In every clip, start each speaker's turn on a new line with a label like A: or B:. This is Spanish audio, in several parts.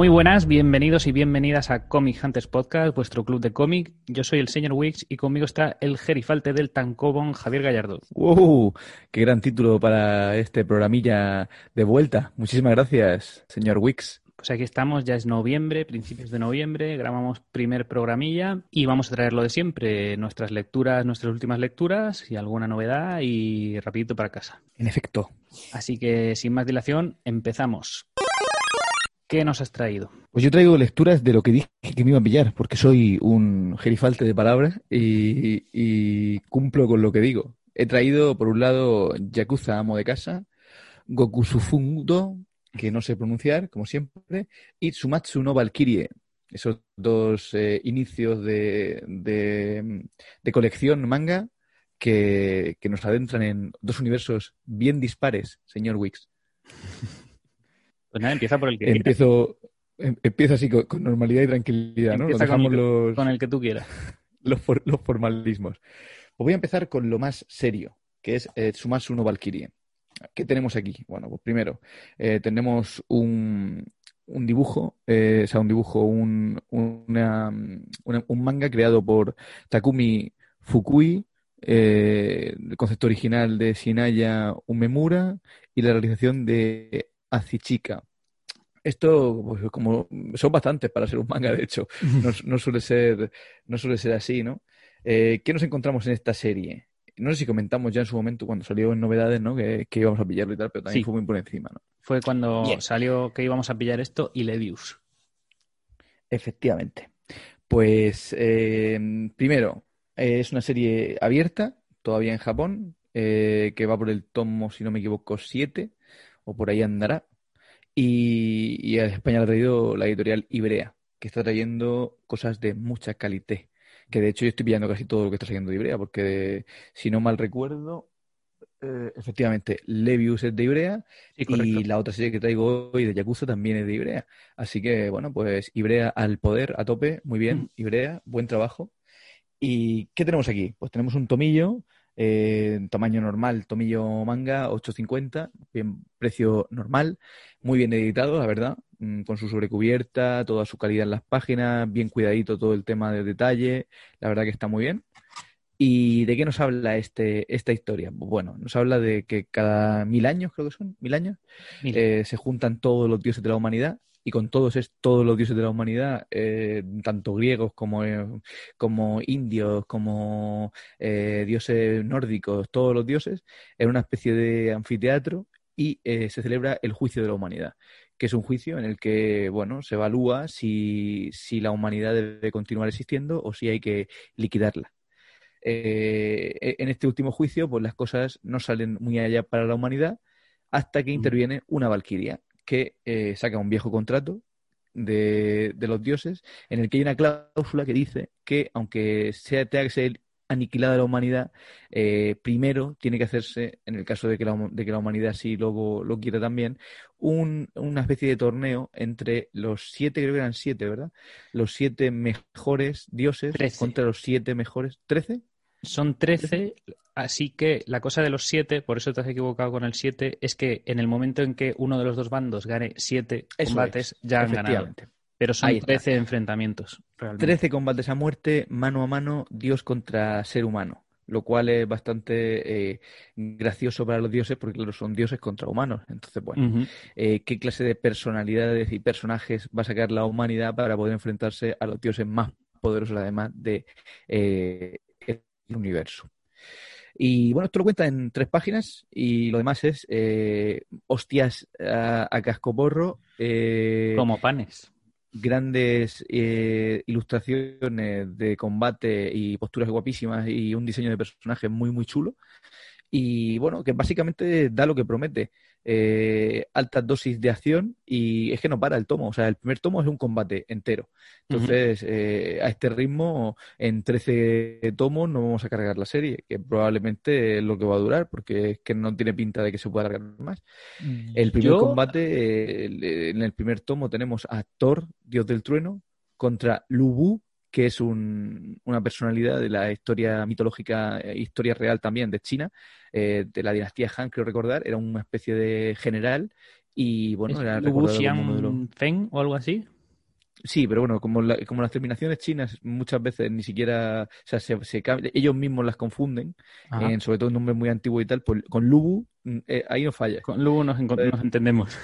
A: Muy buenas, bienvenidos y bienvenidas a Comic Hunters Podcast, vuestro club de cómic. Yo soy el señor Wix y conmigo está el gerifalte del Tancobon, Javier Gallardo.
B: ¡Wow! ¡Qué gran título para este programilla de vuelta! Muchísimas gracias, señor Wix.
A: Pues aquí estamos, ya es noviembre, principios de noviembre, grabamos primer programilla y vamos a traer lo de siempre, nuestras lecturas, nuestras últimas lecturas y alguna novedad y rapidito para casa.
B: En efecto.
A: Así que sin más dilación, empezamos. ¿Qué nos has traído?
B: Pues yo traigo lecturas de lo que dije que me iba a pillar, porque soy un gerifalte de palabras y, cumplo con lo que digo. He traído, por un lado, Yakuza Amo de Casa, Goku Sufundo, que no sé pronunciar, como siempre, y Tsumatsu no Valkyrie. Esos dos eh, inicios de, de, colección manga que, que nos adentran en dos universos bien dispares, señor Wix.
A: Pues nada, empieza por el que
B: Empiezo, em, Empiezo así con, normalidad y tranquilidad, ¿no?
A: Empieza con el, los, con el que tú quieras.
B: Los, los formalismos. Pues voy a empezar con lo más serio, que es eh, Sumatsu no Valkyrie. ¿Qué tenemos aquí? Bueno, pues primero, eh, tenemos un, un dibujo, eh, o sea, un dibujo, un, una, un manga creado por Takumi Fukui, eh, el concepto original de Shinaya Umemura y la realización de Azichika. Esto, pues, como son bastantes para ser un manga, de hecho, no, suele ser, no suele ser así, ¿no? Eh, ¿Qué nos encontramos en esta serie? No sé si comentamos ya en su momento cuando salió en novedades, ¿no? Que, íbamos a pillarlo y tal, pero también fue muy por encima, ¿no?
A: Fue cuando salió que íbamos a pillar esto y Levius.
B: Efectivamente. Pues eh, primero, es una serie abierta, todavía en Japón, eh, que va por el tomo, si no me equivoco, 7 o por ahí andará. Y, a España le ha traído la editorial Ibrea, que está trayendo cosas de mucha calidad. Que de hecho yo estoy pillando casi todo lo que está saliendo de Ibrea, porque si no mal recuerdo, eh, efectivamente, Levius es de Ibrea y la otra serie que traigo hoy de Yakuza también es de Ibrea. Así que, bueno, pues Ibrea al poder, a tope, muy bien, Ibrea, buen trabajo. ¿Y qué tenemos aquí? Pues tenemos un tomillo eh, tamaño normal, tomillo manga, 8.50, bien precio normal, muy bien editado, la verdad, mm, con su sobrecubierta, toda su calidad en las páginas, bien cuidadito todo el tema de detalle, la verdad que está muy bien. ¿Y de qué nos habla este, esta historia? Bueno, nos habla de que cada mil años, creo que son, mil años, eh, se juntan todos los dioses de la humanidad y con todos es todos los dioses de la humanidad, eh, tanto griegos como, eh, como indios, como eh, dioses nórdicos, todos los dioses, en una especie de anfiteatro y se celebra el juicio de la humanidad, que es un juicio en el que, bueno, se evalúa si, si la humanidad debe continuar existiendo o si hay que liquidarla. E, en este último juicio, pues las cosas no salen muy allá para la humanidad hasta que interviene una valquiria que eh, saca un viejo contrato de, los dioses en el que hay una cláusula que dice que aunque sea, tenga que ser aniquilada la humanidad, eh, primero tiene que hacerse, en el caso de que la, de que la humanidad sí luego lo quiera también, una especie de torneo entre los siete, creo que eran siete, ¿verdad? Los siete mejores dioses contra los siete mejores. ¿Trece?
A: Son 13, así que la cosa de los 7, por eso te has equivocado con el 7, es que en el momento en que uno de los dos bandos gane 7 combates, ya han ganado. Pero son 13 enfrentamientos.
B: Realmente. 13 combates a muerte, mano a mano, Dios contra ser humano. Lo cual es bastante eh, gracioso para los dioses porque, claro, son dioses contra humanos. Entonces, bueno, eh, ¿qué clase de personalidades y personajes va a sacar la humanidad para poder enfrentarse a los dioses más poderosos, además de eh, universo. Y bueno, esto lo cuenta en tres páginas y lo demás es eh, hostias a, a cascoporro.
A: Eh, Como panes.
B: Grandes eh, ilustraciones de combate y posturas guapísimas y un diseño de personaje muy, muy chulo. Y bueno, que básicamente da lo que promete eh, altas dosis de acción y es que no para el tomo. O sea, el primer tomo es un combate entero. Entonces, eh, a este ritmo, en 13 tomos no vamos a cargar la serie, que probablemente es lo que va a durar, porque es que no tiene pinta de que se pueda alargar más. Mm, el primer combate, en el primer tomo tenemos a Thor, dios del trueno, contra Lubu, que es una personalidad de la historia mitológica, eh, historia real también de China, eh, de la dinastía Han, creo recordar, era una especie de general Y bueno, era
A: recordado Feng o algo así.
B: Sí, pero bueno, como, como las terminaciones chinas muchas veces ni siquiera, o sea, se, ellos mismos las confunden, sobre todo en nombres muy antiguos y tal, pues con Lubu mm, eh, ahí no falla.
A: Con Lubu nos, nos entendemos.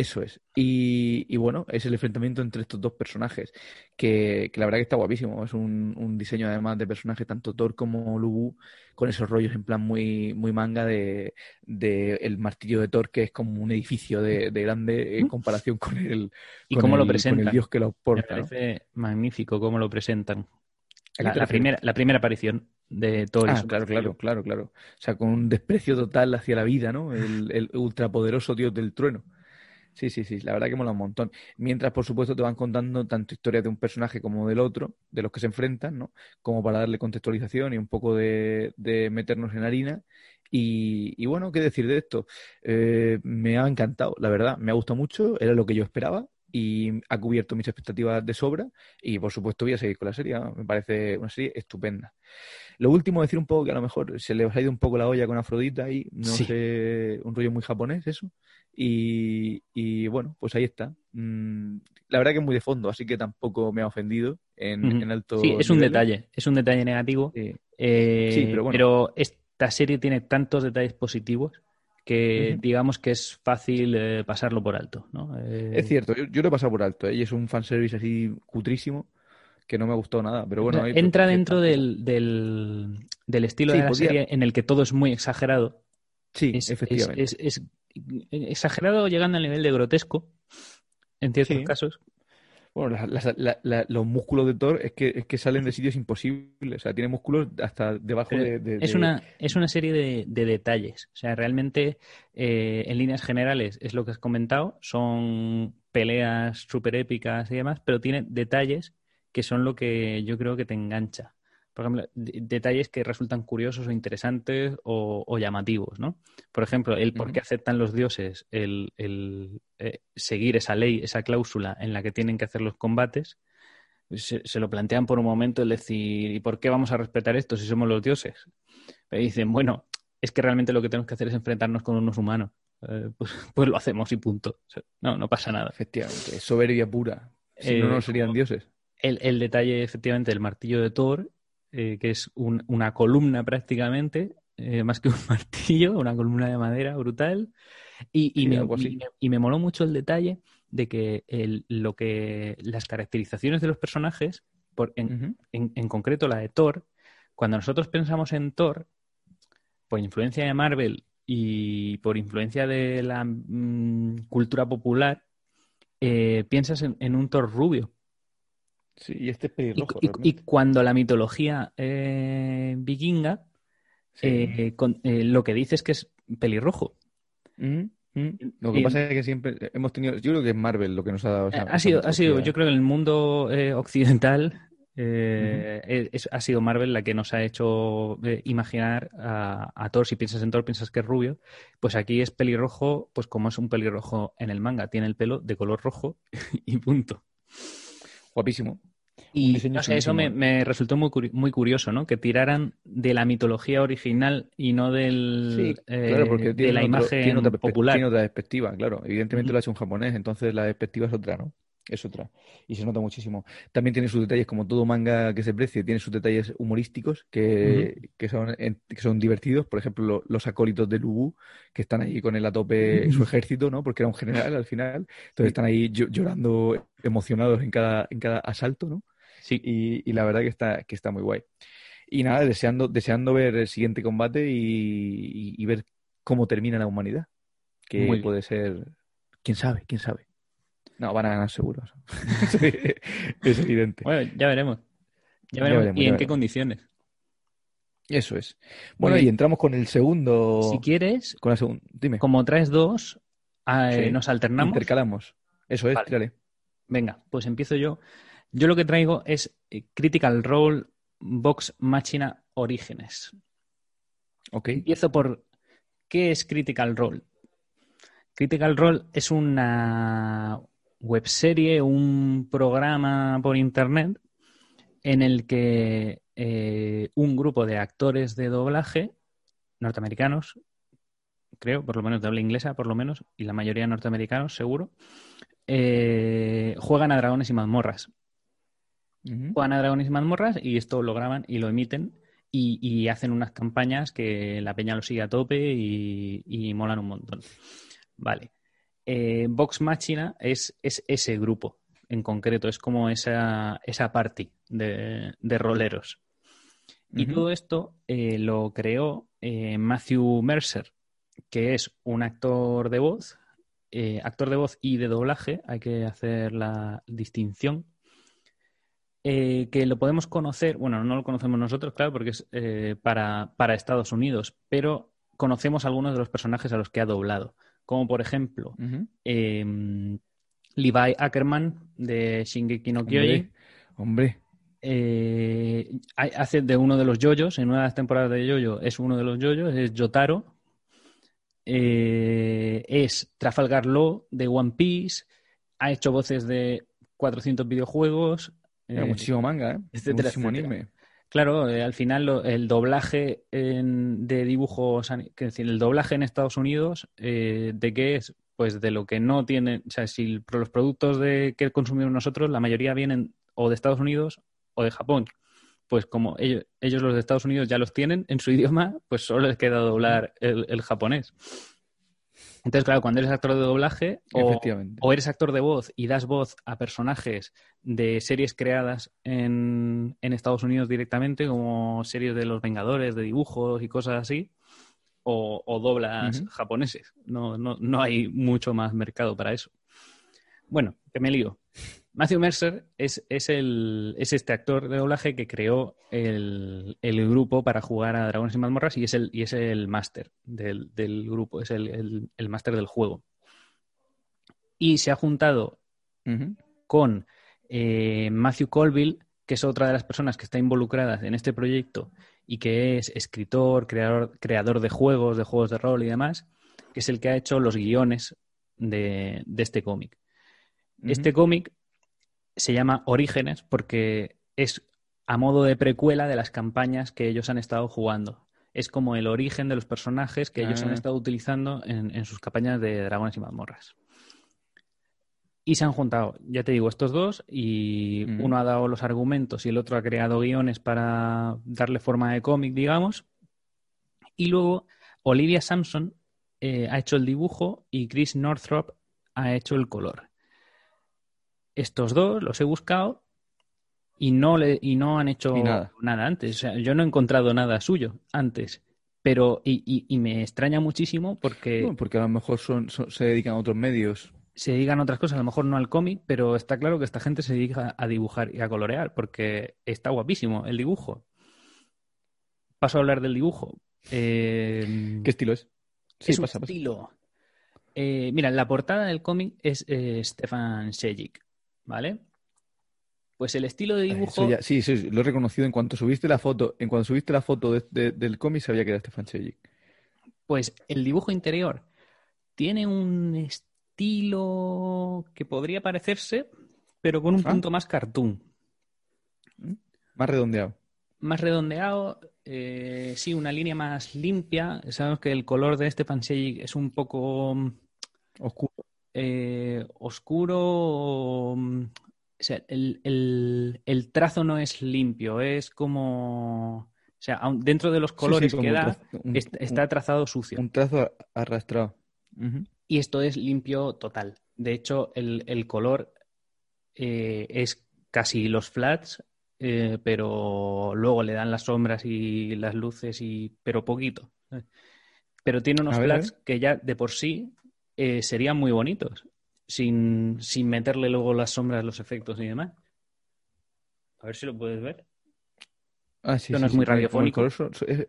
B: Eso es. Y, bueno, es el enfrentamiento entre estos dos personajes, que, la verdad que está guapísimo. Es un, diseño además de personaje, tanto Thor como Lubu, con esos rollos en plan muy, muy manga de, el martillo de Thor, que es como un edificio de, grande en comparación con el,
A: ¿Y cómo lo presentan?
B: el dios que lo porta.
A: Me parece magnífico cómo lo presentan. La, primera, la primera aparición de Thor.
B: Ah, claro, claro, claro, claro. O sea, con un desprecio total hacia la vida, ¿no? El, el ultrapoderoso dios del trueno. Sí, sí, sí, la verdad que mola un montón. Mientras, por supuesto, te van contando tanto historias de un personaje como del otro, de los que se enfrentan, ¿no? Como para darle contextualización y un poco de, meternos en harina. Y, bueno, ¿qué decir de esto? Eh, me ha encantado, la verdad, me ha gustado mucho, era lo que yo esperaba y ha cubierto mis expectativas de sobra y por supuesto voy a seguir con la serie, me parece una serie estupenda. Lo último, decir un poco que a lo mejor se le ha ido un poco la olla con Afrodita y no sé, un rollo muy japonés eso. Y, bueno, pues ahí está. Mm, la verdad que es muy de fondo, así que tampoco me ha ofendido en, alto.
A: Sí, es un detalle, es un detalle negativo. sí, eh, pero, bueno. pero esta serie tiene tantos detalles positivos que digamos que es fácil eh, pasarlo por alto. ¿no?
B: Eh, es cierto, yo, lo he pasado por alto, ¿eh? y es un fanservice así cutrísimo que no me ha gustado nada. Pero bueno,
A: entra dentro del, del, estilo de la serie en el que todo es muy exagerado.
B: Sí, efectivamente.
A: Es, exagerado llegando al nivel de grotesco en ciertos casos.
B: Bueno, los músculos de Thor es que, es que salen de sitios imposibles. O sea, tiene músculos hasta debajo de,
A: Es, una, es una serie de, detalles. O sea, realmente, eh, en líneas generales, es lo que has comentado. Son peleas súper épicas y demás, pero tiene detalles que son lo que yo creo que te engancha por ejemplo, detalles que resultan curiosos o interesantes o, llamativos, ¿no? Por ejemplo, el por qué aceptan los dioses el, eh, seguir esa ley, esa cláusula en la que tienen que hacer los combates, se, lo plantean por un momento el decir, ¿y por qué vamos a respetar esto si somos los dioses? Y dicen, bueno, es que realmente lo que tenemos que hacer es enfrentarnos con unos humanos. Eh, pues, pues, lo hacemos y punto. no, no pasa nada.
B: Efectivamente, soberbia pura. Si no, no eh, serían dioses.
A: El, el, detalle, efectivamente, del martillo de Thor eh, que es una columna prácticamente, eh, más que un martillo, una columna de madera brutal. Y, me, y, me, moló mucho el detalle de que lo que las caracterizaciones de los personajes, por, en, en, concreto la de Thor, cuando nosotros pensamos en Thor, por influencia de Marvel y por influencia de la mm, cultura popular, eh, piensas en, un Thor rubio.
B: Sí, y este es pelirrojo.
A: Y, cuando la mitología eh, vikinga, eh, eh, lo que dice es que es pelirrojo.
B: Mm, mm. Lo que pasa es que siempre hemos tenido, yo creo que es Marvel lo que nos ha dado.
A: ha sido, ha sido, yo creo que en el mundo occidental ha sido Marvel la que nos ha hecho imaginar a, a, Thor. Si piensas en Thor, piensas que es rubio. Pues aquí es pelirrojo, pues como es un pelirrojo en el manga, tiene el pelo de color rojo y punto.
B: Guapísimo.
A: Y eso me, resultó muy, muy curioso, ¿no? Que tiraran de la mitología original y no del, eh, de la imagen popular.
B: Tiene otra perspectiva, claro. Evidentemente lo ha hecho un japonés, entonces la perspectiva es otra, ¿no? Es otra. Y se nota muchísimo. También tiene sus detalles, como todo manga que se precie, tiene sus detalles humorísticos que, que, son, que son divertidos. Por ejemplo, los acólitos de Lubu, que están ahí con él a tope su ejército, ¿no? Porque era un general al final. Entonces están ahí llorando emocionados en cada, en cada asalto, ¿no? Sí. Y, la verdad que está, que está muy guay. Y nada, deseando, deseando ver el siguiente combate y, ver cómo termina la humanidad. Que puede ser. ¿Quién sabe? ¿Quién sabe? No, van a ganar seguros. es evidente.
A: Bueno, ya veremos. Ya veremos. ¿Y en qué condiciones?
B: Eso es. Bueno, y entramos con el segundo.
A: Si quieres,
B: con la segunda. Dime.
A: Como traes dos, ah, eh, nos alternamos.
B: Intercalamos. Eso es, vale.
A: Venga, pues empiezo yo. Yo lo que traigo es eh, Critical Role Box Machina Orígenes.
B: Ok.
A: Empiezo por ¿qué es Critical Role? Critical Role es una, webserie, un programa por internet en el que eh, un grupo de actores de doblaje norteamericanos creo, por lo menos de habla inglesa, por lo menos, y la mayoría norteamericanos, seguro, eh, juegan a dragones y mazmorras. Juegan a dragones y mazmorras y esto lo graban y lo emiten y, hacen unas campañas que la peña lo sigue a tope y, molan un montón. Vale. Eh, Vox Machina es, es, ese grupo en concreto, es como esa, esa party de, de roleros. Y todo esto eh, lo creó eh, Matthew Mercer, que es un actor de voz, actor de voz y de doblaje, hay que hacer la distinción, que lo podemos conocer, bueno, no lo conocemos nosotros, claro, porque es para, para, Estados Unidos, pero conocemos algunos de los personajes a los que ha doblado, como por ejemplo em, Levi Ackerman de Shingeki no Kyojin.
B: hombre
A: eh, hace de uno de los yoyos, en una de las temporadas de yoyo es uno de los yoyos, es Yotaro. Eh, es Trafalgar Law de One Piece, ha hecho voces de 400 videojuegos.
B: Eh, muchísimo manga, ¿eh? muchísimo anime.
A: Claro, al final el doblaje de dibujos, que decir, el doblaje en Estados Unidos, ¿de qué es? Pues de lo que no tienen, o sea, si los productos de que consumimos nosotros, la mayoría vienen o de Estados Unidos o de Japón, pues como ellos, ellos, los de Estados Unidos ya los tienen en su idioma, pues solo les queda doblar el, japonés. Entonces, claro, cuando eres actor de doblaje o, eres actor de voz y das voz a personajes de series creadas en, Estados Unidos directamente, como series de los Vengadores, de dibujos y cosas así, o, doblas japoneses. No, no, no hay mucho más mercado para eso. Bueno, que me lío. Matthew Mercer es, el, es este actor de doblaje que creó el, grupo para jugar a Dragones y Mazmorras y es el, y es el máster del, grupo, es el, máster del juego. Y se ha juntado con eh, Matthew Colville, que es otra de las personas que está involucradas en este proyecto y que es escritor, creador, creador de juegos, de juegos de rol y demás, que es el que ha hecho los guiones de, este cómic. Este cómic se llama Orígenes porque es a modo de precuela de las campañas que ellos han estado jugando. Es como el origen de los personajes que ellos han ah. estado utilizando en, sus campañas de dragones y mazmorras. Y se han juntado, ya te digo, estos dos y uno ha dado los argumentos y el otro ha creado guiones para darle forma de cómic, digamos. Y luego Olivia Sampson eh, ha hecho el dibujo y Chris Northrop ha hecho el color estos dos los he buscado y no, le, y no han hecho nada. antes. O sea, yo no he encontrado nada suyo antes. Pero, y, y, me extraña muchísimo porque.
B: porque a lo mejor son, se dedican a otros medios.
A: Se dedican a otras cosas, a lo mejor no al cómic, pero está claro que esta gente se dedica a dibujar y a colorear, porque está guapísimo el dibujo. Paso a hablar del dibujo. Eh,
B: ¿Qué estilo es?
A: Sí, es un estilo. Eh, mira, la portada del cómic es eh, Stefan Sejic. ¿Vale? Pues el estilo de dibujo.
B: sí, sí, lo he reconocido en cuanto subiste la foto. En cuanto subiste la foto del cómic, sabía que era Stefan Sejic.
A: Pues el dibujo interior tiene un estilo que podría parecerse, pero con un ah. punto más cartoon.
B: ¿Mm? Más redondeado.
A: Más redondeado, eh, sí, una línea más limpia. Sabemos que el color de Stefan Sejic es un poco
B: oscuro.
A: Eh, oscuro. Mm, o sea, el, trazo no es limpio, es como. O sea, dentro de los colores que da, está trazado sucio.
B: Un trazo arrastrado.
A: Y esto es limpio total. De hecho, el, color eh, es casi los flats, eh, pero luego le dan las sombras y las luces, y pero poquito. Pero tiene unos flats que ya de por sí eh, serían muy bonitos, sin, meterle luego las sombras, los efectos y demás. A ver si lo puedes ver.
B: Ah, sí, no es muy radiofónico. es,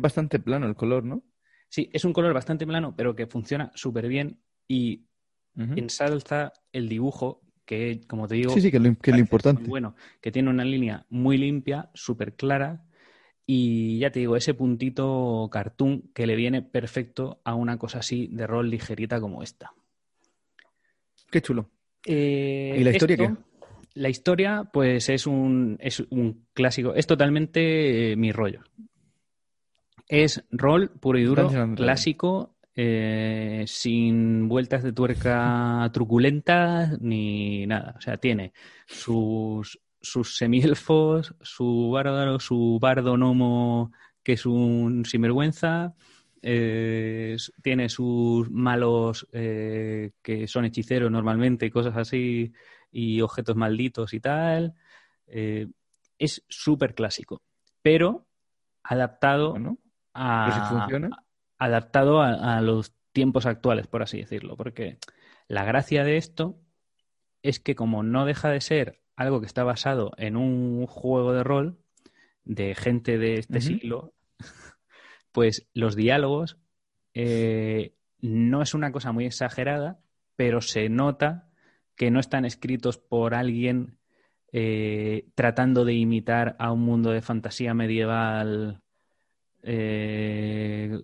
B: bastante plano el color, ¿no?
A: Sí, es un color bastante plano, pero que funciona súper bien y ensalza el dibujo, que como te digo,
B: sí, sí, que, lo, que lo importante.
A: bueno, que tiene una línea muy limpia, súper clara, y ya te digo, ese puntito cartoon que le viene perfecto a una cosa así de rol ligerita como esta.
B: Qué chulo.
A: Eh,
B: ¿Y la historia qué?
A: La historia, pues es un, es un clásico. Es totalmente eh, mi rollo. Es rol puro y duro, clásico, eh, sin vueltas de tuerca truculentas ni nada. O sea, tiene sus, sus semielfos, su bárbaro, su bardo gnomo, que es un sinvergüenza, eh, tiene sus malos eh, que son hechiceros normalmente cosas así, y objetos malditos y tal. es súper clásico, pero adaptado a, adaptado a, los tiempos actuales, por así decirlo. Porque la gracia de esto es que como no deja de ser algo que está basado en un juego de rol de gente de este siglo, pues los diálogos eh, no es una cosa muy exagerada, pero se nota que no están escritos por alguien eh, tratando de imitar a un mundo de fantasía medieval eh,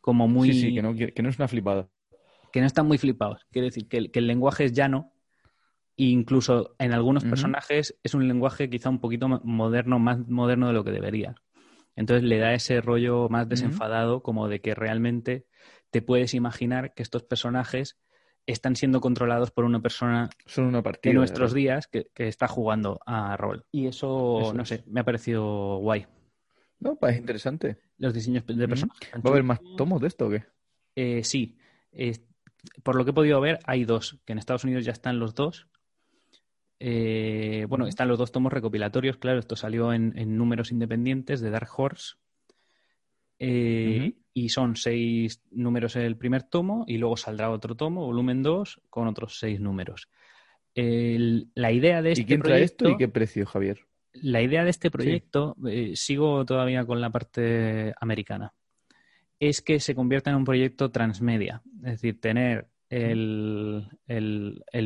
A: como muy...
B: Sí, sí, que no, que no, es una flipada.
A: Que no están muy flipados. Quiere decir que el, lenguaje es llano incluso en algunos personajes es un lenguaje quizá un poquito moderno, más moderno de lo que debería. Entonces le da ese rollo más desenfadado como de que realmente te puedes imaginar que estos personajes están siendo controlados por una persona
B: Son una partida,
A: de nuestros días que, está jugando a rol. Y eso, no sé, me ha parecido guay.
B: No, pues es interesante.
A: Los diseños de personas.
B: ¿Va a haber más tomos de esto o qué?
A: Eh, sí. por lo que he podido ver, hay dos, que en Estados Unidos ya están los dos. Eh, bueno, están los dos tomos recopilatorios, claro, esto salió en, números independientes de Dark Horse. Eh, y son seis números el primer tomo y luego saldrá otro tomo, volumen 2, con otros seis números. la idea de este
B: ¿Y quién trae esto y qué precio, Javier?
A: la idea de este proyecto, eh, sigo todavía con la parte americana, es que se convierta en un proyecto transmedia. Es decir, tener el,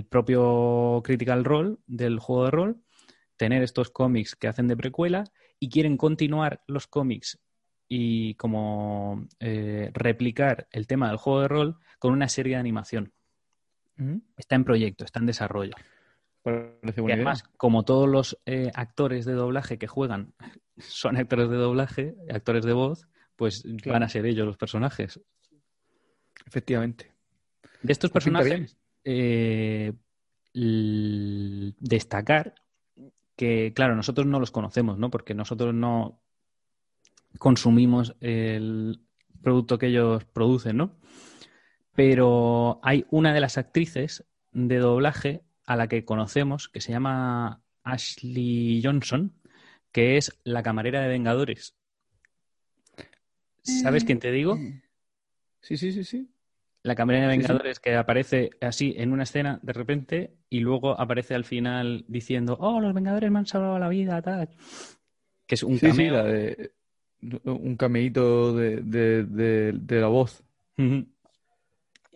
A: propio Critical Role del juego de rol, tener estos cómics que hacen de precuela y quieren continuar los cómics y como eh, replicar el tema del juego de rol con una serie de animación. Está en proyecto, está en desarrollo y además, como todos los eh, actores de doblaje que juegan son actores de doblaje, actores de voz, pues van a ser ellos los personajes.
B: Efectivamente.
A: De estos personajes, eh, destacar que, claro, nosotros no los conocemos, ¿no? Porque nosotros no consumimos el producto que ellos producen, ¿no? Pero hay una de las actrices de doblaje a la que conocemos, que se llama Ashley Johnson, que es la camarera de Vengadores. ¿Sabes quién te digo?
B: Sí, sí, sí, sí.
A: La camarera de Vengadores que aparece así en una escena de repente y luego aparece al final diciendo, oh, los Vengadores me han salvado la vida, tal. Que es un cameo.
B: de, un cameíto de, la voz.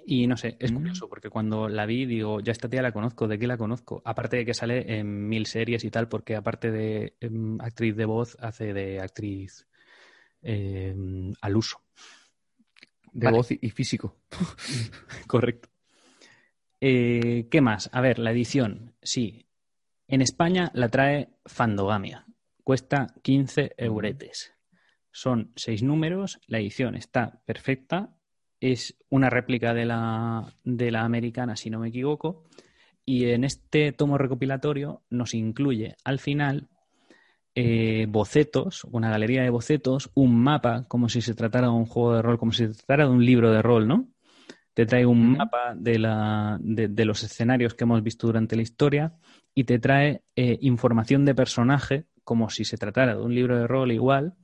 A: Y no sé, es mm. curioso porque cuando la vi digo, ya esta tía la conozco, ¿de qué la conozco? Aparte de que sale en mil series y tal, porque aparte de em, actriz de voz, hace de actriz em, al uso.
B: De voz y físico.
A: Correcto. Eh, ¿Qué más? A ver, la edición. Sí. En España la trae Fandogamia. Cuesta 15 euretes. Son seis números. La edición está perfecta es una réplica de la, de la americana, si no me equivoco, y en este tomo recopilatorio nos incluye al final eh, bocetos, una galería de bocetos, un mapa, como si se tratara de un juego de rol, como si se tratara de un libro de rol, ¿no? Te trae un mapa de, la, de, los escenarios que hemos visto durante la historia y te trae eh, información de personaje, como si se tratara de un libro de rol igual,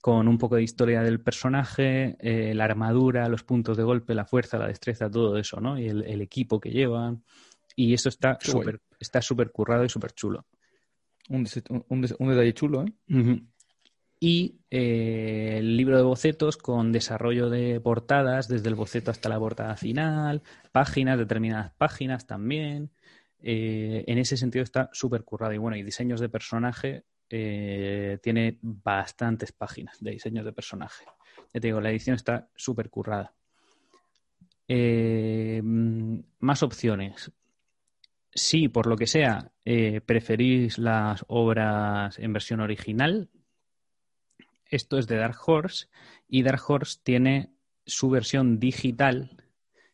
A: con un poco de historia del personaje, eh, la armadura, los puntos de golpe, la fuerza, la destreza, todo eso, ¿no? Y el, equipo que llevan. Y eso está súper está súper currado y súper chulo.
B: Un, detalle chulo, ¿eh?
A: Y eh, el libro de bocetos con desarrollo de portadas, desde el boceto hasta la portada final, páginas, determinadas páginas también. Eh, en ese sentido está súper currado. Y bueno, y diseños de personaje eh, tiene bastantes páginas de diseños de personaje. Ya te digo, la edición está súper currada. Eh, más opciones. Si por lo que sea eh, preferís las obras en versión original, esto es de Dark Horse y Dark Horse tiene su versión digital,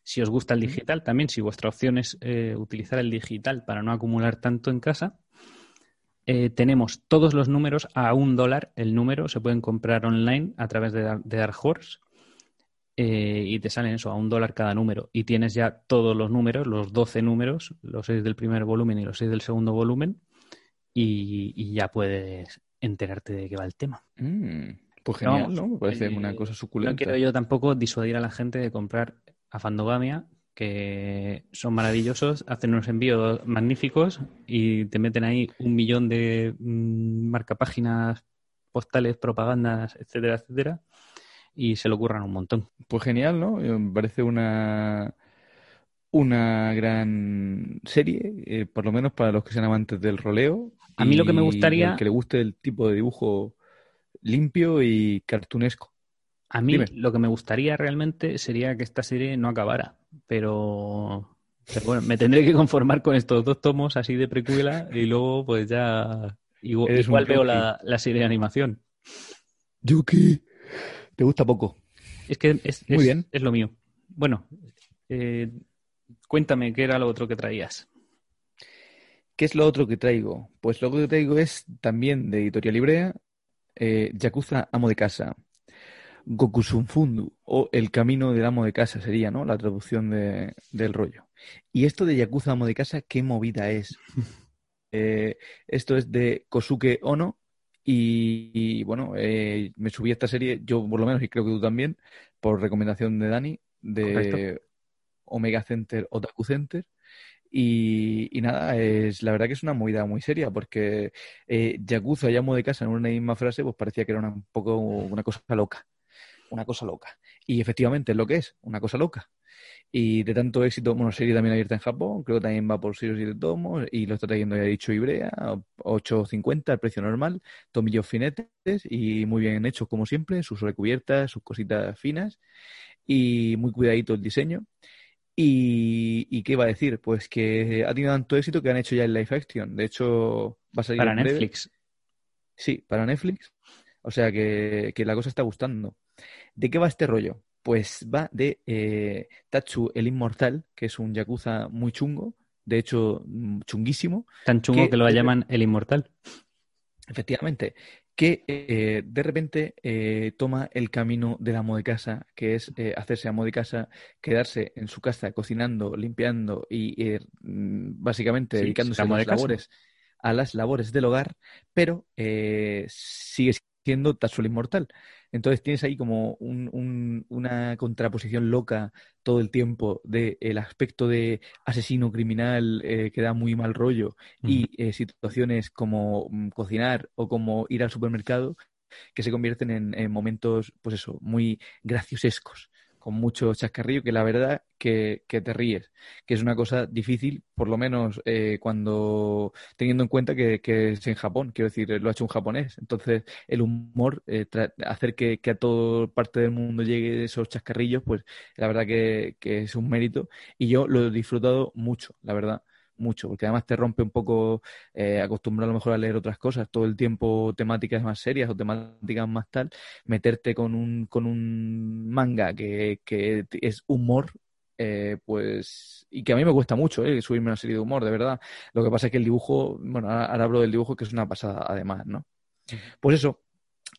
A: si os gusta el digital, también si vuestra opción es eh, utilizar el digital para no acumular tanto en casa, eh, tenemos todos los números a un dólar. El número, se pueden comprar online a través de, Dark Horse eh, y te salen eso a un dólar cada número y tienes ya todos los números, los 12 números, los 6 del primer volumen y los 6 del segundo volumen y, ya puedes enterarte de qué va el tema.
B: Mm, pues genial, ¿no? Me parece una eh, cosa suculenta.
A: No quiero yo tampoco disuadir a la gente de comprar a Fandogamia, que son maravillosos, hacen unos envíos magníficos y te meten ahí un millón de mm, marcapáginas, postales, propagandas, etcétera, etcétera, y se lo curran un montón.
B: Pues genial, ¿no? Eh, me parece una una gran serie, eh, por lo menos para los que sean amantes del roleo.
A: A mí lo que me gustaría...
B: Que le guste el tipo de dibujo limpio y cartunesco.
A: A mí lo que me gustaría realmente sería que esta serie no acabara, pero, bueno, me tendré que conformar con estos dos tomos así de precuela y luego pues ya igual, veo la, serie de animación.
B: Yuki, te gusta poco.
A: Es que es, Muy bien. es lo mío. Bueno, eh, cuéntame qué era lo otro que traías.
B: ¿Qué es lo otro que traigo? Pues lo que traigo es también de Editorial Librea, eh, Yakuza Amo de Casa. Gokusunfundu o El camino del amo de casa sería, ¿no? La traducción de, del rollo. Y esto de Yakuza amo de casa, ¿qué movida es? Eh, esto es de Kosuke Ono y, bueno, eh, me subí a esta serie, yo por lo menos, y creo que tú también, por recomendación de Dani, de Omega Center, Otaku Center. Y, nada, es la verdad que es una movida muy seria, porque eh, Yakuza y amo de casa en una misma frase, pues parecía que era un poco una cosa loca una cosa loca. Y efectivamente es lo que es, una cosa loca. Y de tanto éxito, bueno, serie también abierta en Japón, creo que también va por 6 de tomos, y lo está trayendo, ya he dicho, Ibrea, 8.50, el precio normal, tomillos finetes y muy bien hechos como siempre, sus recubiertas, sus cositas finas, y muy cuidadito el diseño. Y, y, qué va a decir? Pues que ha tenido tanto éxito que han hecho ya el live action. De hecho, va a salir.
A: Para Netflix.
B: Sí, para Netflix. O sea que, que la cosa está gustando. ¿De qué va este rollo? Pues va de eh, Tatsu el Inmortal, que es un yakuza muy chungo, de hecho mm, chunguísimo.
A: Tan chungo que, lo llaman el Inmortal.
B: Efectivamente, que eh, de repente eh, toma el camino del amo de casa, que es hacerse amo de casa, quedarse en su casa cocinando, limpiando y mm, básicamente dedicándose a las, labores, a las labores del hogar, pero sigue siendo Tatsu el Inmortal. Entonces tienes ahí como una contraposición loca todo el tiempo del el aspecto de asesino criminal eh, que da muy mal rollo y eh, situaciones como mm, cocinar o como ir al supermercado que se convierten en, en momentos, pues eso, muy graciosescos con mucho chascarrillo, que la verdad que, te ríes, que es una cosa difícil, por lo menos eh, cuando teniendo en cuenta que, es en Japón, quiero decir, lo ha hecho un japonés. Entonces, el humor, eh, hacer que, a toda parte del mundo llegue esos chascarrillos, pues la verdad que es un mérito y yo lo he disfrutado mucho, la verdad mucho, porque además te rompe un poco eh, acostumbrado a lo mejor a leer otras cosas, todo el tiempo temáticas más serias o temáticas más tal, meterte con un, con un manga que, que es humor, eh, pues, y que a mí me cuesta mucho eh, subirme una serie de humor, de verdad. Lo que pasa es que el dibujo, bueno, ahora, hablo del dibujo que es una pasada además, ¿no? Pues eso,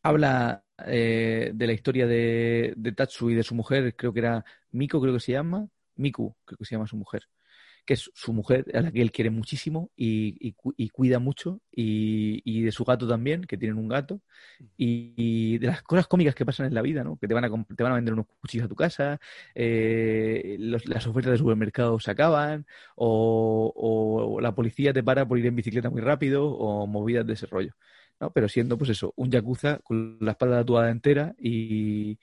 B: habla eh, de la historia de, de Tatsu y de su mujer, creo que era Miko, creo que se llama, Miku, creo que se llama su mujer que es su mujer, a la que él quiere muchísimo y, cuida mucho, y, de su gato también, que tienen un gato, y, de las cosas cómicas que pasan en la vida, ¿no? Que te van a, te van a vender unos cuchillos a tu casa, eh, las ofertas de supermercado se acaban, o, la policía te para por ir en bicicleta muy rápido, o movidas de ese rollo. ¿no? Pero siendo, pues eso, un yakuza con la espalda tatuada entera y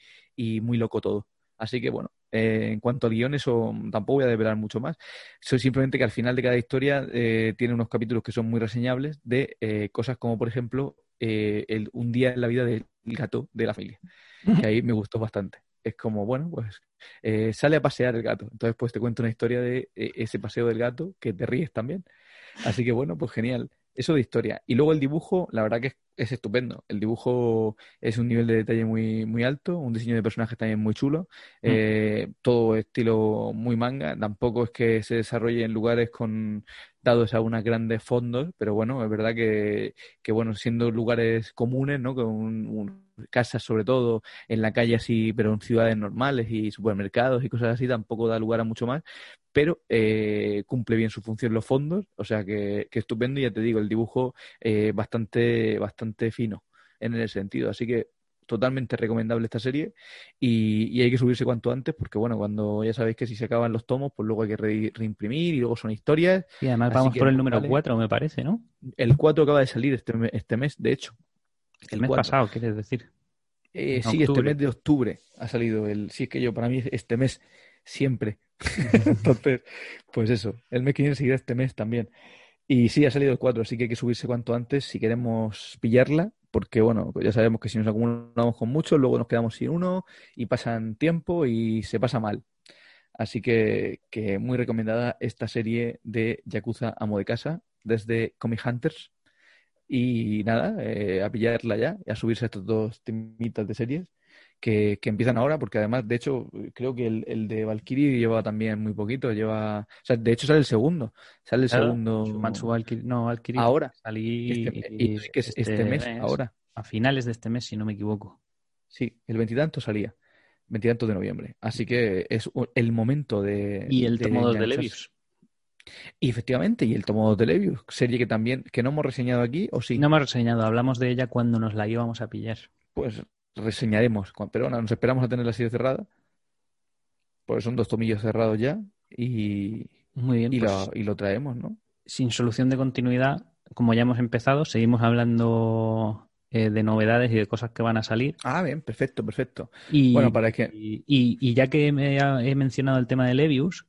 B: muy loco todo. Así que bueno, eh, en cuanto al guion, eso tampoco voy a develar mucho más. Soy simplemente que al final de cada historia eh, tiene unos capítulos que son muy reseñables de eh, cosas como, por ejemplo, el, un día en la vida del gato de la familia. Que ahí me gustó bastante. Es como, bueno, pues sale a pasear el gato. Entonces, pues te cuento una historia de ese paseo del gato que te ríes también. Así que bueno, pues genial. Eso de historia. Y luego el dibujo, la verdad que es, es, estupendo. El dibujo es un nivel de detalle muy, muy alto, un diseño de personajes también muy chulo, mm. eh, todo estilo muy manga. Tampoco es que se desarrolle en lugares con dados a unos grandes fondos, pero bueno, es verdad que, que bueno, siendo lugares comunes, ¿no? Con un, casas sobre todo en la calle así, pero en ciudades normales y supermercados y cosas así, tampoco da lugar a mucho más, pero eh, cumple bien su función los fondos, o sea que, que estupendo y ya te digo, el dibujo eh, bastante, bastante fino en ese sentido, así que totalmente recomendable esta serie y, hay que subirse cuanto antes porque bueno, cuando ya sabéis que si se acaban los tomos, pues luego hay que reimprimir y luego son historias.
A: Y además vamos por el número 4, me parece, ¿no?
B: El 4 acaba de salir este, este mes, de hecho.
A: El, mes pasado, quieres decir.
B: Eh, sí, este mes de octubre ha salido el. Sí, es que yo, para mí, este mes siempre. Entonces, pues eso, el mes que viene seguirá este mes también. Y sí, ha salido el 4, así que hay que subirse cuanto antes si queremos pillarla, porque bueno, ya sabemos que si nos acumulamos con muchos, luego nos quedamos sin uno y pasan tiempo y se pasa mal. Así que, que muy recomendada esta serie de Yakuza Amo de Casa desde Comic Hunters. Y nada, eh, a pillarla ya y a subirse a estos dos temitas de series que, empiezan ahora, porque además, de hecho, creo que el, de Valkyrie lleva también muy poquito, lleva, o sea, de hecho sale el segundo, sale el segundo.
A: no, Valkyrie.
B: Ahora.
A: Salí
B: este, este, este, mes, ahora.
A: A finales de este mes, si no me equivoco.
B: Sí, el veintitanto salía. Veintitantos de noviembre. Así que es el momento de.
A: Y el tomo de Levius.
B: Y efectivamente, y el tomo de Levius, serie que también, que no hemos reseñado aquí, ¿o sí?
A: No hemos reseñado, hablamos de ella cuando nos la íbamos a pillar.
B: Pues reseñaremos. Pero bueno, nos esperamos a tener la serie cerrada. Porque son dos tomillos cerrados ya. Y,
A: Muy bien,
B: y, lo, pues y lo traemos, ¿no?
A: Sin solución de continuidad, como ya hemos empezado, seguimos hablando eh, de novedades y de cosas que van a salir.
B: Ah, bien, perfecto, perfecto.
A: Y, bueno, para que... y, ya que me he mencionado el tema de Levius,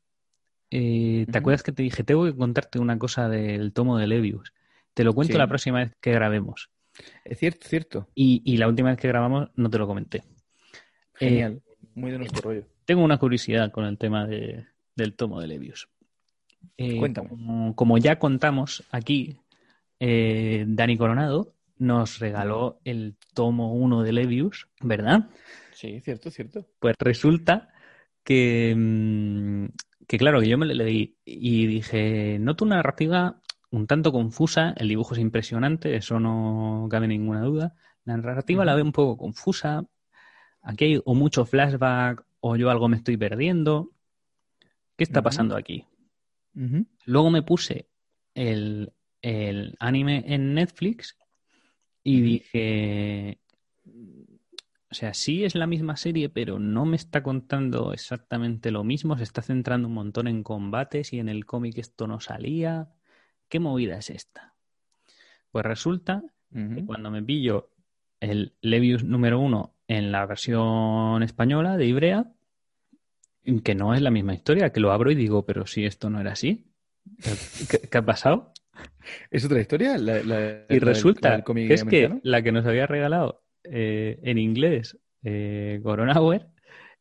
A: eh, ¿te acuerdas que te dije, tengo que contarte una cosa del tomo de Levius? Te lo cuento la próxima vez que grabemos.
B: Es cierto, cierto.
A: Y, la última vez que grabamos no te lo comenté.
B: Genial, eh, muy de nuestro rollo.
A: Tengo una curiosidad con el tema del tomo de Levius.
B: Eh, Cuéntame.
A: Como, ya contamos aquí, eh, Dani Coronado nos regaló el tomo 1 de Levius, ¿verdad?
B: Sí, cierto, cierto.
A: Pues resulta que, mm, que claro, que yo me le leí y dije, noto una narrativa un tanto confusa, el dibujo es impresionante, eso no cabe ninguna duda. La narrativa la veo un poco confusa. Aquí hay o mucho flashback o yo algo me estoy perdiendo. ¿Qué está pasando aquí? Luego me puse el, el, anime en Netflix y dije, o sea, sí es la misma serie, pero no me está contando exactamente lo mismo. Se está centrando un montón en combates y en el cómic esto no salía. ¿Qué movida es esta? Pues resulta que cuando me pillo el Levius número uno en la versión española de Ibrea, que no es la misma historia, que lo abro y digo, pero si esto no era así, ¿qué, ha pasado?
B: ¿Es otra historia?
A: y resulta que es que la que nos había regalado eh, en inglés eh,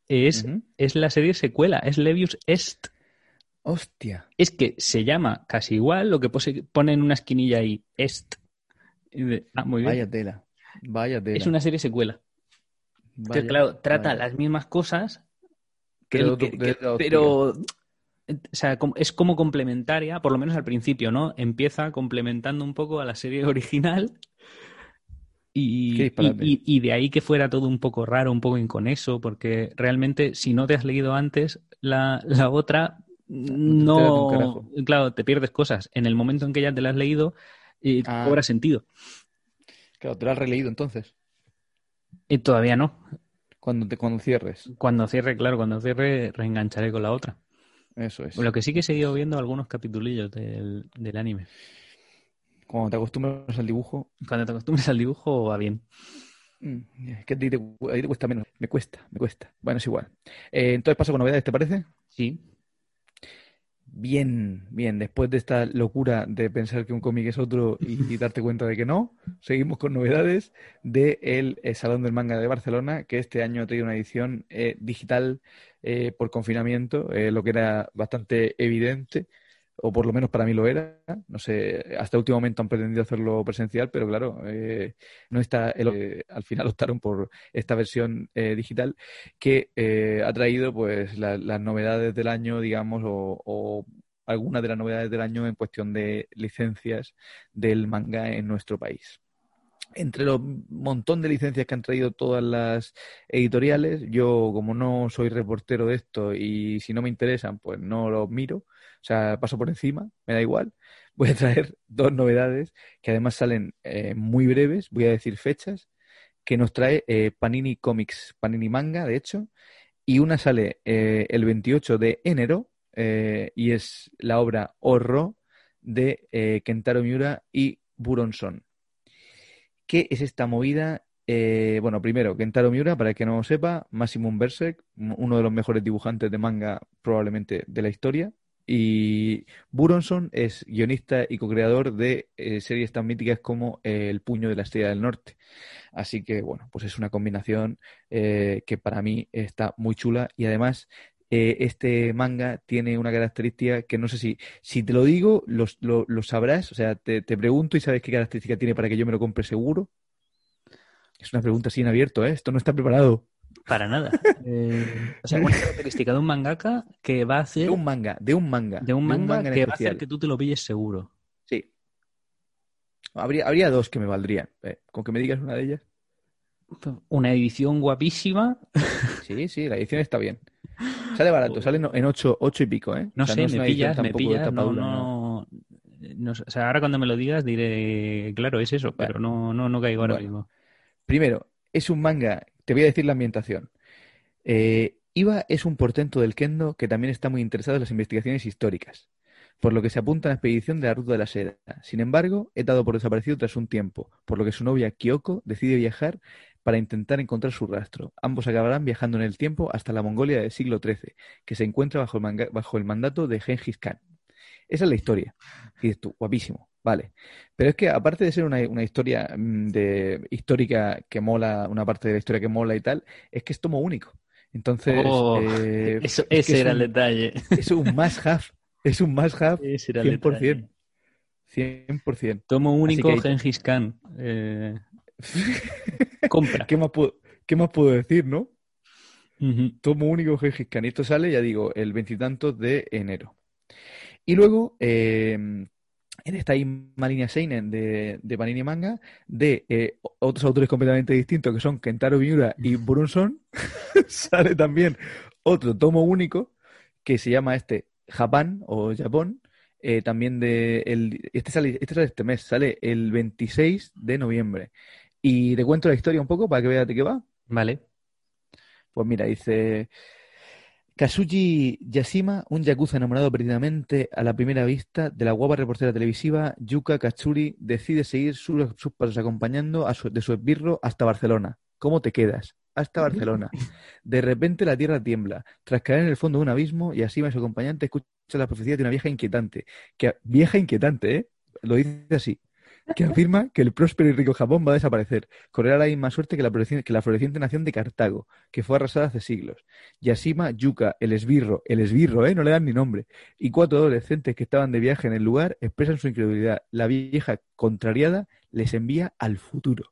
A: es, es la serie secuela, es Levius Est.
B: Hostia.
A: Es que se llama casi igual, lo que pone en una esquinilla ahí, est.
B: Ah, muy bien. Vaya tela. Vaya tela.
A: Es una serie secuela. claro, trata las mismas cosas, pero, pero o sea, es como complementaria, por lo menos al principio, ¿no? Empieza complementando un poco a la serie original y, y, de ahí que fuera todo un poco raro, un poco inconexo, porque realmente si no te has leído antes la, la otra, no, claro, te pierdes cosas. En el momento en que ya te las has leído, eh, ah. cobra sentido.
B: Claro, te lo has releído entonces.
A: Y todavía no.
B: Cuando, te, cuando cierres.
A: Cuando cierre, claro, cuando cierre reengancharé con la otra.
B: Eso es.
A: Lo que sí que he seguido viendo algunos capitulillos del, del anime.
B: Cuando te acostumbras al dibujo.
A: Cuando te acostumbras al dibujo va bien.
B: Mm, es que a ti te, cuesta menos. Me cuesta, me cuesta. Bueno, es igual. Eh, entonces paso con novedades, ¿te parece?
A: Sí.
B: Bien, bien, después de esta locura de pensar que un cómic es otro y, darte cuenta de que no, seguimos con novedades del el eh, Salón del Manga de Barcelona, que este año ha tenido una edición eh, digital eh, por confinamiento, lo que era bastante evidente. O por lo menos para mí lo era. No sé, hasta el último momento han pretendido hacerlo presencial, pero claro, eh, no está. El, al final optaron por esta versión eh, digital que eh, ha traído pues las novedades del año, digamos, o, o algunas de las novedades del año en cuestión de licencias del manga en nuestro país entre los montón de licencias que han traído todas las editoriales, yo como no soy reportero de esto y si no me interesan, pues no los miro, o sea, paso por encima, me da igual. Voy a traer dos novedades que además salen eh, muy breves, voy a decir fechas, que nos trae eh, Panini Comics, Panini Manga, de hecho, y una sale eh, el 28 de enero y es la obra Horro de Kentaro Miura y Buronson. ¿Qué es esta movida? Bueno, primero, Kentaro Miura, para el que no lo sepa, Maximum Berserk, uno de los mejores dibujantes de manga probablemente de la historia. Y Buronson es guionista y co-creador de eh, series tan míticas como eh, El puño de la estrella del norte. Así que, bueno, pues es una combinación que para mí está muy chula y además este manga tiene una característica que no sé si, si te lo digo, lo, lo, sabrás. O sea, te, pregunto y sabes qué característica tiene para que yo me lo compre seguro. Es una pregunta así en abierto, ¿eh? Esto no está preparado.
A: Para nada. Eh, o sea, una característica de un mangaka que va a hacer.
B: De un manga, de un manga.
A: De un manga, que va a hacer que tú te lo pilles seguro.
B: Sí. Habría, habría dos que me valdrían. Eh, con que me digas una de ellas.
A: Una edición guapísima.
B: Sí, sí, la edición está bien. Sale barato, sale en ocho, ocho y pico, ¿eh?
A: No sé, me pillas, me pillas, no, no, no, O sea, ahora cuando me lo digas diré, claro, es eso, pero no, no, no caigo ahora mismo.
B: Primero, es un manga, te voy a decir la ambientación. Eh, Iba es un portento del kendo que también está muy interesado en las investigaciones históricas, por lo que se apunta a la expedición de la Ruta de la Seda. Sin embargo, he dado por desaparecido tras un tiempo, por lo que su novia Kyoko decide viajar para intentar encontrar su rastro. Ambos acabarán viajando en el tiempo hasta la Mongolia del siglo XIII, que se encuentra bajo el, mandato de Genghis Khan. Esa es la historia. Y guapísimo, vale. Pero es que aparte de ser una, historia mm, de, histórica que mola, una parte de la historia que mola y tal, es que es tomo único. Entonces,
A: oh, eh, ese era el detalle.
B: Es un must have. Es un must have 100%. 100%.
A: Tomo único Genghis Khan. Eh,
B: Compra. ¿Qué más, puedo, ¿Qué más puedo decir, no? Tomo único Gengis Khan. esto sale, ya digo, el veintitantos de enero. Y luego, em, en esta misma línea Seinen de, de Panini Manga, de eh, otros autores completamente distintos que son Kentaro Miura y Brunson, sale también otro tomo único que se llama este Japán o Japón, eh, también de el, este sale este sale este mes, sale el 26 de noviembre. Y te cuento la historia un poco para que veas de qué va.
A: Vale.
B: Pues mira, dice Kazuji Yashima, un yakuza enamorado perdidamente a la primera vista de la guapa reportera televisiva Yuka Katsuri, decide seguir sus, pasos acompañando a su, de su esbirro hasta Barcelona. ¿Cómo te quedas? Hasta Barcelona. De repente la tierra tiembla. Tras caer en el fondo de un abismo, Yashima y su acompañante escuchan la profecía de una vieja inquietante. Que, vieja inquietante, ¿eh? Lo dice así que afirma que el próspero y rico Japón va a desaparecer. Correrá la misma suerte que la, que la floreciente nación de Cartago, que fue arrasada hace siglos. Yashima, Yuka, el esbirro, el esbirro, ¿eh? No le dan ni nombre. Y cuatro adolescentes que estaban de viaje en el lugar expresan su incredulidad. La vieja, contrariada, les envía al futuro.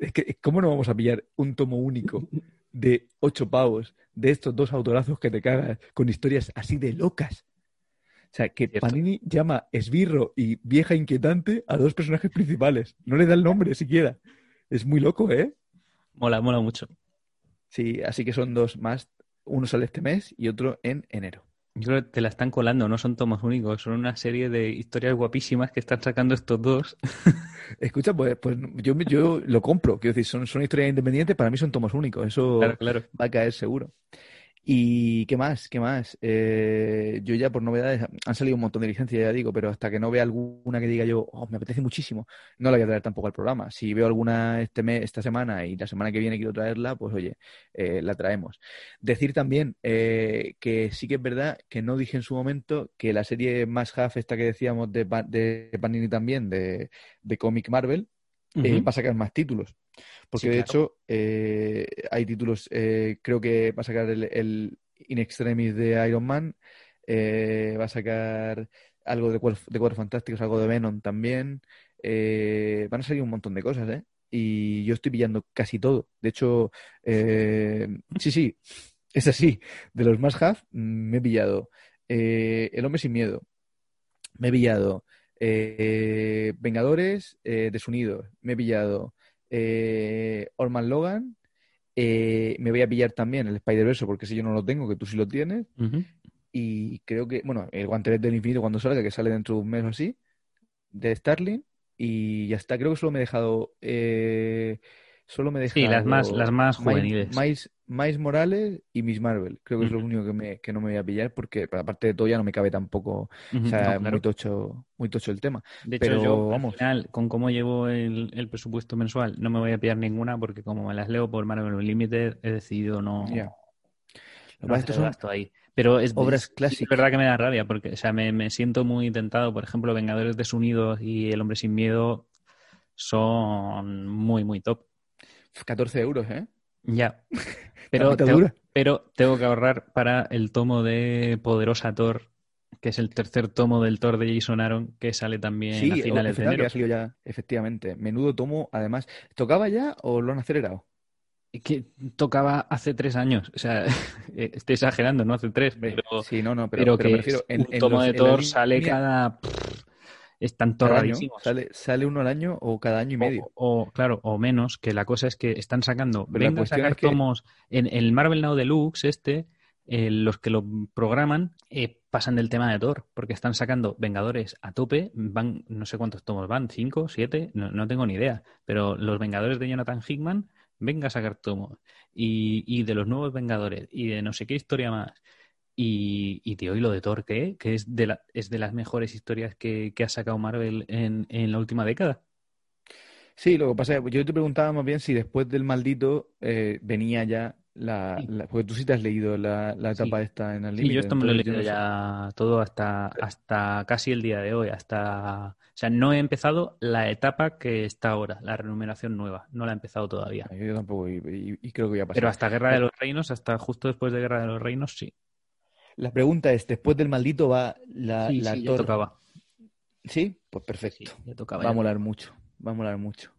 B: Es que, ¿cómo no vamos a pillar un tomo único de ocho pavos de estos dos autorazos que te cagas con historias así de locas? O sea, que Panini llama esbirro y vieja inquietante a dos personajes principales. No le da el nombre siquiera. Es muy loco, ¿eh?
A: Mola, mola mucho.
B: Sí, así que son dos más. Uno sale este mes y otro en enero.
A: Yo creo que te la están colando, no son tomos únicos, son una serie de historias guapísimas que están sacando estos dos.
B: Escucha, pues, pues yo, yo lo compro, quiero decir, son, son historias independientes, para mí son tomos únicos, eso
A: claro.
B: va a caer seguro. ¿Y qué más? ¿Qué más? Eh, yo ya por novedades, han salido un montón de licencias, ya digo, pero hasta que no vea alguna que diga yo, oh, me apetece muchísimo, no la voy a traer tampoco al programa. Si veo alguna este mes, esta semana y la semana que viene quiero traerla, pues oye, eh, la traemos. Decir también eh, que sí que es verdad que no dije en su momento que la serie más half, esta que decíamos de, de Panini también, de, de Comic Marvel, va a sacar más títulos. Porque de hecho eh, hay títulos, eh, creo que va a sacar el, In Extremis de Iron Man, eh, va a sacar algo de, de Cuatro Fantásticos, algo de Venom también. Eh, van a salir un montón de cosas, ¿eh? Y yo estoy pillando casi todo. De hecho, eh, sí, sí, es así. De los más half, me he pillado El Hombre Sin Miedo. Me he pillado Vengadores Desunidos. Me he pillado Orman Logan. me voy a pillar también el Spider-Verse porque si yo no lo tengo, que tú sí lo tienes. Y creo que, bueno, el Guantelete del Infinito cuando salga, que sale dentro de un mes o así, de Starling. Y ya está, creo que solo me he dejado. Solo me he dejado.
A: Sí, las más, las más juveniles.
B: Mais, Morales y Miss Marvel. Creo que es lo único que, me, que no me voy a pillar porque, aparte de todo, ya no me cabe tampoco. O sea, muy, tocho, muy tocho el tema.
A: De hecho,
B: Pero,
A: yo,
B: vamos.
A: al final, con cómo llevo el, el, presupuesto mensual, no me voy a pillar ninguna porque, como me las leo por Marvel Unlimited, he decidido no.
B: Yeah.
A: no hacer gasto ahí. Pero es,
B: obras clásicas.
A: Es verdad que me da rabia porque o sea, me, me, siento muy tentado. Por ejemplo, Vengadores Desunidos y El Hombre Sin Miedo son muy, muy top.
B: 14 euros, ¿eh?
A: Ya. Pero, tengo, pero tengo que ahorrar para el tomo de Poderosa Thor, que es el tercer tomo del Thor de Jason Aaron, que sale también
B: sí,
A: a finales de enero.
B: Que salido ya, efectivamente. Menudo tomo, además. ¿Tocaba ya o lo han acelerado?
A: que tocaba hace tres años. O sea, estoy exagerando, no hace tres, pero,
B: sí, no, no, pero,
A: pero, que
B: refiero,
A: en, un tomo de Thor sale mira, cada... Están torradísimos.
B: Sale, sale uno al año o cada año y medio.
A: O, o, claro, o menos, que la cosa es que están sacando... Venga a sacar es que... tomos... En el Marvel Now Deluxe este, eh, los que lo programan eh, pasan del tema de Thor, porque están sacando Vengadores a tope, van, no sé cuántos tomos van, cinco, siete, no, no tengo ni idea, pero los Vengadores de Jonathan Hickman venga a sacar tomos y, y, de los nuevos Vengadores y de no sé qué historia más. Y, y tío, y lo de Thor, ¿qué? Que es de, la, es de las mejores historias que, que ha sacado Marvel en, en, la última década.
B: Sí, lo que pasa es que yo te preguntaba más bien si después del maldito eh, venía ya la,
A: Sí.
B: la- Porque tú sí te has leído la, la etapa
A: Sí.
B: esta en el
A: Sí, yo esto me lo he leído
B: no
A: ya todo hasta, hasta casi el día de hoy. Hasta, o sea, no he empezado la etapa que está ahora, la renumeración nueva. No la he empezado todavía.
B: Yo tampoco, y, y- y creo que ya pasó.
A: Pero hasta Guerra de los Reinos, hasta justo después de Guerra de los Reinos, sí.
B: La pregunta es, ¿después del maldito va la,
A: Sí,
B: la
A: sí, ya tocaba.
B: ¿Sí? Pues
A: Sí,
B: perfecto.
A: ya tocaba.
B: va a molar mucho, va a molar mucho.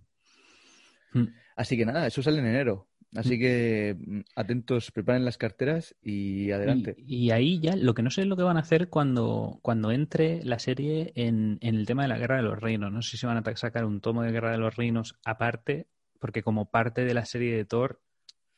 A: Mm.
B: Así que nada, eso sale en enero. Así
A: Mm.
B: que mm, atentos, preparen las carteras y adelante.
A: Y, y ahí ya lo que no sé es lo que van a hacer cuando, cuando entre la serie en, en el tema de la Guerra de los Reinos. No sé si van a sacar un tomo de Guerra de los Reinos aparte, porque como parte de la serie de Thor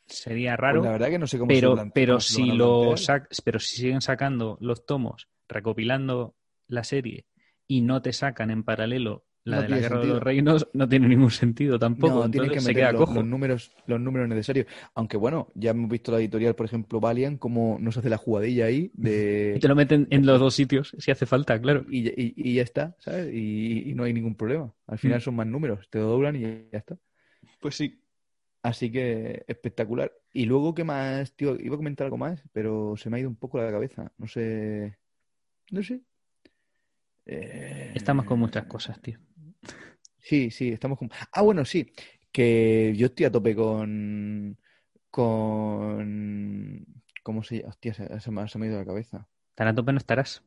A: sería
B: Pues
A: raro.
B: la verdad que no sé cómo se
A: pero,
B: plan-
A: pero
B: cómo se
A: si lo pero si siguen sacando los tomos recopilando la serie y no te sacan en paralelo la
B: No
A: de la Guerra de los Reinos, no tiene ningún sentido tampoco.
B: No, tienen que
A: se
B: meter
A: queda
B: los,
A: cojo.
B: los números, los números necesarios. Aunque bueno, ya hemos visto la editorial, por ejemplo, Valiant, cómo nos hace la jugadilla ahí de
A: Y te lo meten en los dos sitios si hace falta, claro.
B: y, y- y ya está, ¿sabes? Y, y no hay ningún problema. Al final
A: Mm.
B: son más números, te doblan y ya está.
A: Pues sí.
B: Así que espectacular. Y luego, ¿qué más, tío? Iba a comentar algo más, pero se me ha ido un poco la cabeza. No sé. No sé. Eh,
A: Estamos con muchas cosas, tío.
B: Sí, sí, estamos con. Ah, bueno, sí. Que yo estoy a tope con. Con. ¿Cómo se llama? Hostia, se, se me, ha- se me ha ido la cabeza.
A: Tan a tope no estarás.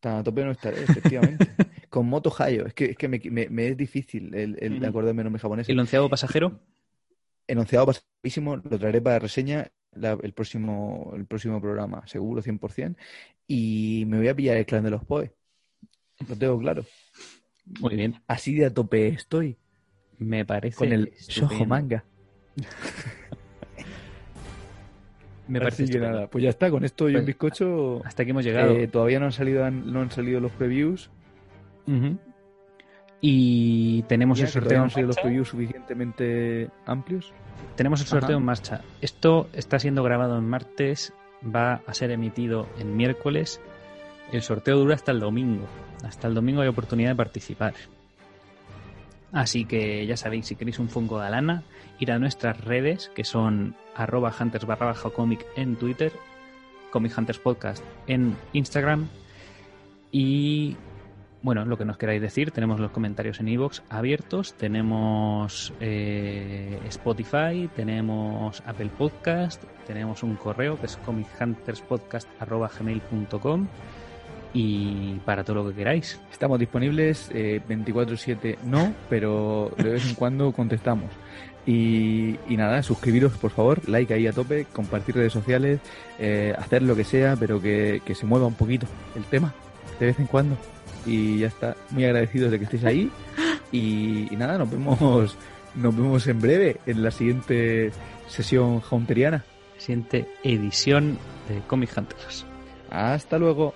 B: Tan a tope no estaré, efectivamente. con Moto Hayo. Es que, es que me, me- me es difícil el, el acordarme el nombre japonés.
A: El onceavo pasajero.
B: Enunciado pasadísimo, lo traeré para reseña la- el próximo, el próximo programa, seguro, 100%. Y me voy a pillar el clan de los Poe. Lo tengo claro.
A: Muy bien.
B: Así de a tope estoy
A: Me parece.
B: con el. Shoujo Manga.
A: Me parece
B: Así que nada, pues ya está. Con esto y
A: Pues,
B: un bizcocho.
A: Hasta aquí hemos llegado.
B: eh, todavía no han salido, no han salido los previews.
A: Ujú. Y tenemos
B: Ya,
A: el sorteo en
B: los previews suficientemente amplios.
A: Tenemos el sorteo
B: Ajá.
A: en marcha. Esto está siendo grabado en martes, va a ser emitido en miércoles. El sorteo dura hasta el domingo. Hasta el domingo hay oportunidad de participar. Así que ya sabéis, si queréis un Funko de Alana, ir a nuestras redes, que son arroba hunters barra baja comic en Twitter, Comic Hunters Podcast en Instagram y bueno, lo que nos queráis decir, tenemos los comentarios en iVoox abiertos, tenemos eh, Spotify, tenemos Apple Podcast, tenemos un correo que es comichunterspodcast.gmail.com y para todo lo que queráis.
B: Estamos disponibles eh, 24/7, no, pero de vez en cuando contestamos. Y, nada, suscribiros por favor, like ahí a tope, compartir redes sociales, eh, hacer lo que sea, pero que, que se mueva un poquito el tema de vez en cuando y ya está. Muy agradecidos de que estéis ahí. Y, nada, nos vemos, nos vemos en breve en la siguiente sesión haunteriana.
A: Siguiente edición de Comic Hunters.
B: Hasta luego.